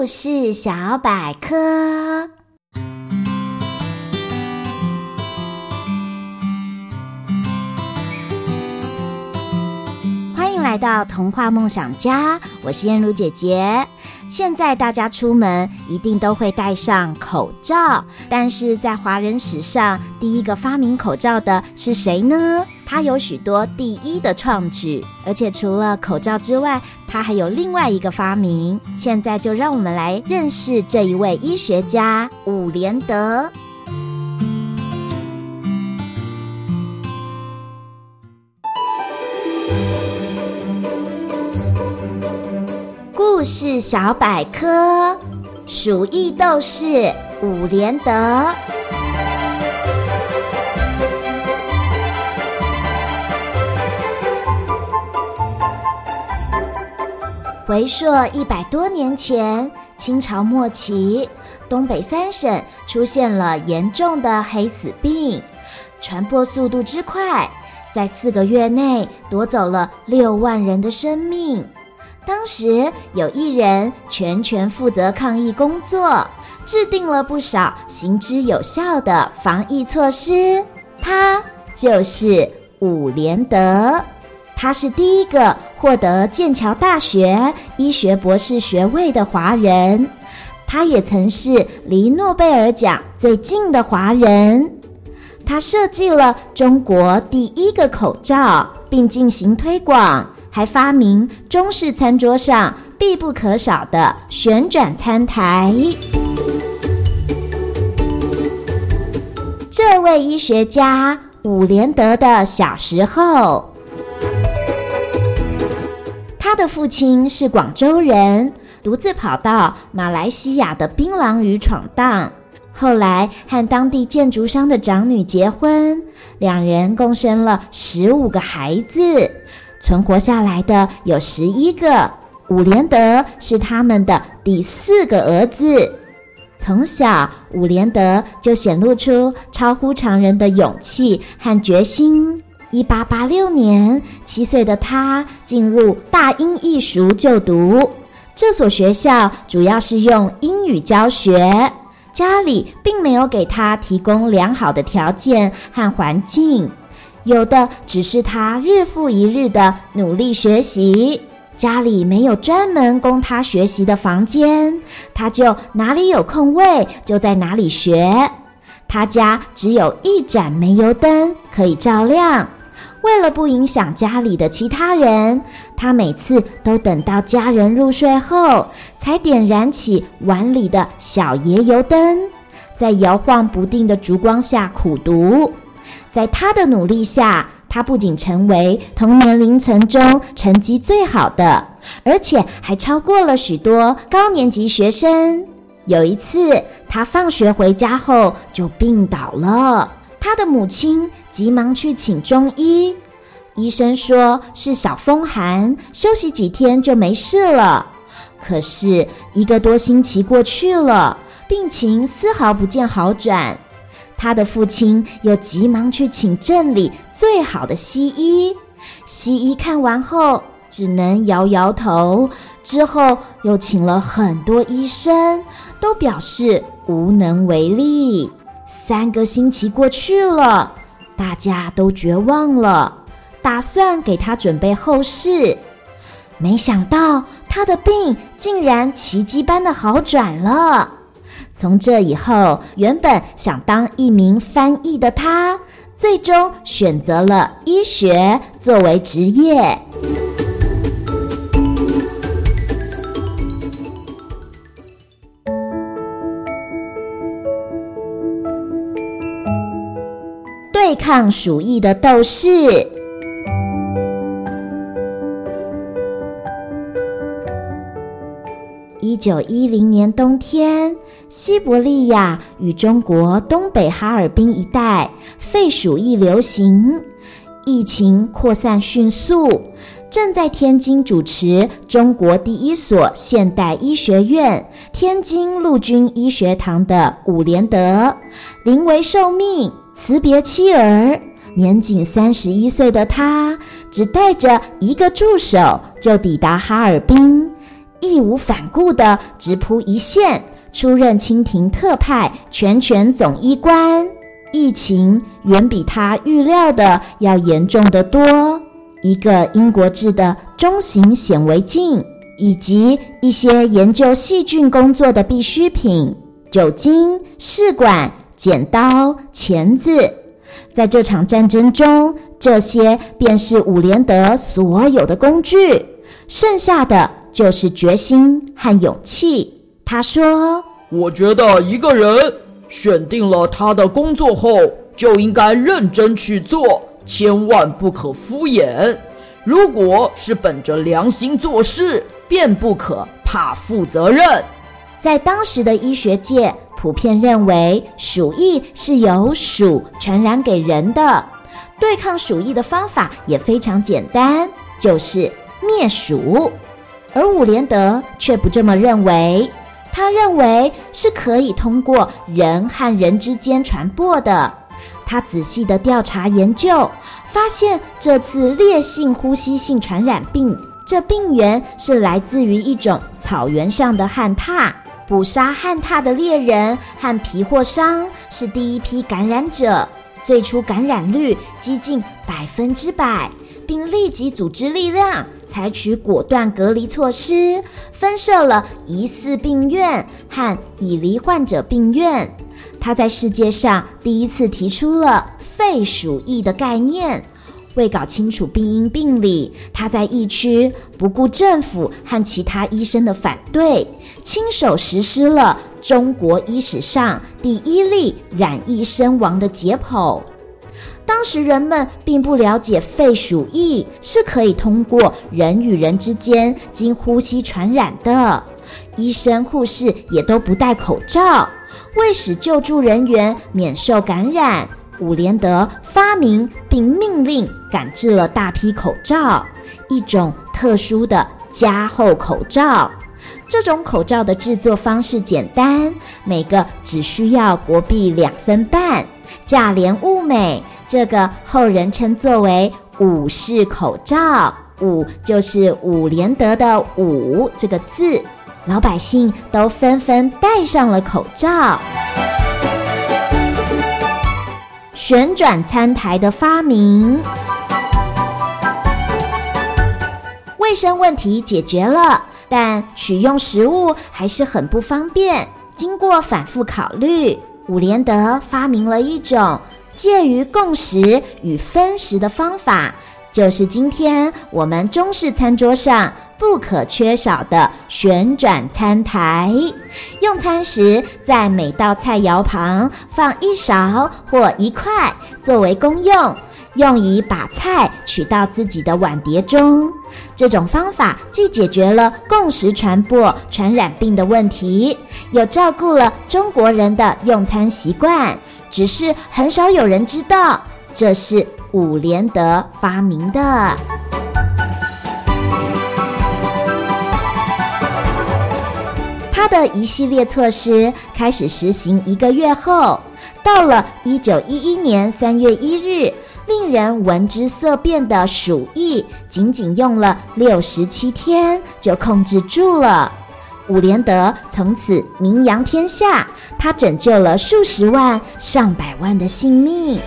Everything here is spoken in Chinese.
故事小百科，欢迎来到童话梦想家，我是燕如姐姐。现在大家出门一定都会戴上口罩，但是在华人史上，第一个发明口罩的是谁呢？他有许多第一的创举，而且除了口罩之外，他还有另外一个发明。现在就让我们来认识这一位医学家伍连德。故事小百科：鼠疫斗士伍连德。回溯一百多年前，清朝末期，东北三省出现了严重的黑死病，传播速度之快，在四个月内夺走了六万人的生命。当时有一人全权负责抗疫工作，制定了不少行之有效的防疫措施。他就是伍连德，他是第一个获得剑桥大学医学博士学位的华人，他也曾是离诺贝尔奖最近的华人。他设计了中国第一个口罩，并进行推广。还发明中式餐桌上必不可少的旋转餐台。这位医学家伍连德的小时候，他的父亲是广州人，独自跑到马来西亚的槟榔屿闯荡，后来和当地建筑商的长女结婚，两人共生了十五个孩子。存活下来的有十一个，伍连德是他们的第四个儿子。从小，伍连德就显露出超乎常人的勇气和决心。一八八六年，七岁的他进入大英艺术就读。这所学校主要是用英语教学，家里并没有给他提供良好的条件和环境。有的只是他日复一日的努力学习，家里没有专门供他学习的房间，他就哪里有空位就在哪里学。他家只有一盏煤油灯可以照亮，为了不影响家里的其他人，他每次都等到家人入睡后，才点燃起碗里的小爷油灯，在摇晃不定的烛光下苦读。在他的努力下，他不仅成为同年龄层中成绩最好的，而且还超过了许多高年级学生。有一次，他放学回家后就病倒了，他的母亲急忙去请中医，医生说是小风寒，休息几天就没事了。可是一个多星期过去了，病情丝毫不见好转。他的父亲又急忙去请镇里最好的西医，西医看完后只能摇摇头。之后又请了很多医生，都表示无能为力。三个星期过去了，大家都绝望了，打算给他准备后事。没想到他的病竟然奇迹般的好转了。从这以后，原本想当一名翻译的他，最终选择了医学作为职业。抗鼠疫的斗士。一九一零年冬天，西伯利亚与中国东北哈尔滨一带肺鼠疫流行，疫情扩散迅速。正在天津主持中国第一所现代医学院——天津陆军医学堂的伍连德，临危受命，辞别妻儿，年仅三十一岁的他，只带着一个助手就抵达哈尔滨。义无反顾地直扑一线，出任清廷特派全权总医官。疫情远比他预料的要严重得多。一个英国制的中型显微镜，以及一些研究细菌工作的必需品——酒精、试管、剪刀、钳子。在这场战争中，这些便是伍连德所有的工具，剩下的就是决心和勇气。他说：“我觉得一个人选定了他的工作后，就应该认真去做，千万不可敷衍。如果是本着良心做事，便不可怕负责任。”在当时的医学界，普遍认为鼠疫是由鼠传染给人的。对抗鼠疫的方法也非常简单，就是灭鼠。而伍连德却不这么认为，他认为是可以通过人和人之间传播的。他仔细地调查研究，发现这次烈性呼吸性传染病，这病源是来自于一种草原上的旱獭。捕杀旱獭的猎人和皮货商是第一批感染者。最初感染率几近百分之百，并立即组织力量，采取果断隔离措施，分设了疑似病院和已离患者病院。他在世界上第一次提出了肺鼠疫的概念。为搞清楚病因病理，他在疫区不顾政府和其他医生的反对，亲手实施了中国医史上第一例染疫身亡的解剖。当时人们并不了解肺鼠疫是可以通过人与人之间经呼吸传染的，医生护士也都不戴口罩，为使救助人员免受感染。伍连德发明并命令赶制了大批口罩，一种特殊的加厚口罩。这种口罩的制作方式简单，每个只需要国币两分半，价廉物美。这个后人称作为“伍式口罩”，“伍”就是伍连德的“伍”这个字，老百姓都纷纷戴上了口罩。旋转餐台的发明，卫生问题解决了，但取用食物还是很不方便。经过反复考虑，伍连德发明了一种介于共食与分食的方法。就是今天我们中式餐桌上不可缺少的旋转餐台。用餐时，在每道菜肴旁放一勺或一块作为公用，用以把菜取到自己的碗碟中。这种方法既解决了共食传播传染病的问题，又照顾了中国人的用餐习惯。只是很少有人知道，这是。伍连德发明的。他的一系列措施开始实行一个月后，到了一九一一年三月一日，令人闻之色变的鼠疫，仅仅用了六十七天就控制住了。伍连德从此名扬天下，他拯救了数十万、上百万的性命。